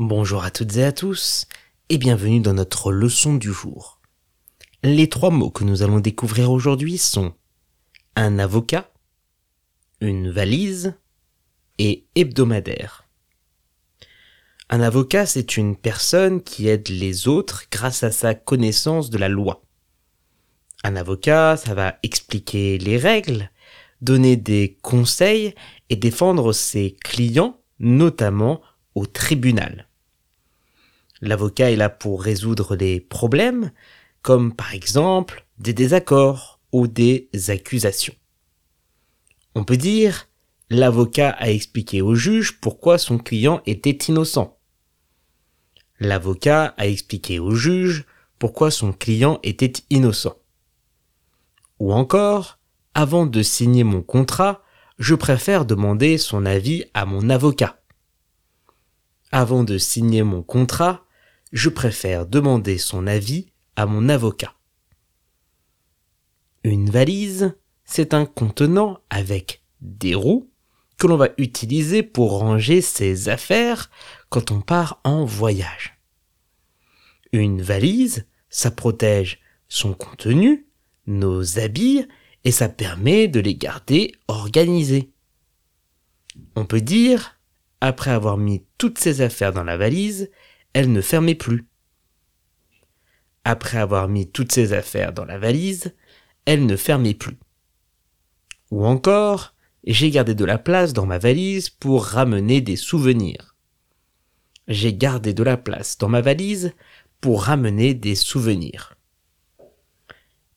Bonjour à toutes et à tous et bienvenue dans notre leçon du jour. Les trois mots que nous allons découvrir aujourd'hui sont un avocat, une valise et hebdomadaire. Un avocat, c'est une personne qui aide les autres grâce à sa connaissance de la loi. Un avocat, ça va expliquer les règles, donner des conseils et défendre ses clients, notamment tribunal. L'avocat est là pour résoudre des problèmes, comme par exemple des désaccords ou des accusations. On peut dire l'avocat a expliqué au juge pourquoi son client était innocent. L'avocat a expliqué au juge pourquoi son client était innocent. Ou encore, avant de signer mon contrat, je préfère demander son avis à mon avocat. Avant de signer mon contrat, je préfère demander son avis à mon avocat. Une valise, c'est un contenant avec des roues que l'on va utiliser pour ranger ses affaires quand on part en voyage. Une valise, ça protège son contenu, nos habits, et ça permet de les garder organisés. On peut dire, après avoir mis toutes ses affaires dans la valise, elle ne fermait plus. Après avoir mis toutes ses affaires dans la valise, elle ne fermait plus. Ou encore, j'ai gardé de la place dans ma valise pour ramener des souvenirs. J'ai gardé de la place dans ma valise pour ramener des souvenirs.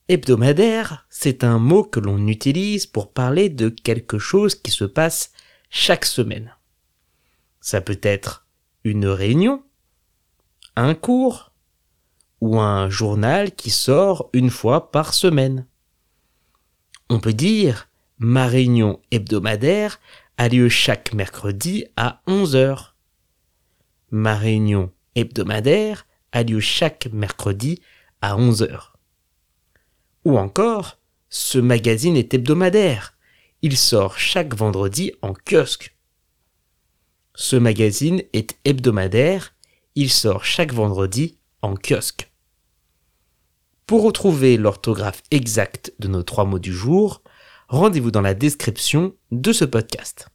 Hebdomadaire, c'est un mot que l'on utilise pour parler de quelque chose qui se passe chaque semaine. Ça peut être une réunion, un cours ou un journal qui sort une fois par semaine. On peut dire ma réunion hebdomadaire a lieu chaque mercredi à 11 heures. Ma réunion hebdomadaire a lieu chaque mercredi à 11 heures. Ou encore, ce magazine est hebdomadaire. Il sort chaque vendredi en kiosque. Ce magazine est hebdomadaire il sort chaque vendredi en kiosque. Pour retrouver l'orthographe exacte de nos trois mots du jour, rendez-vous dans la description de ce podcast.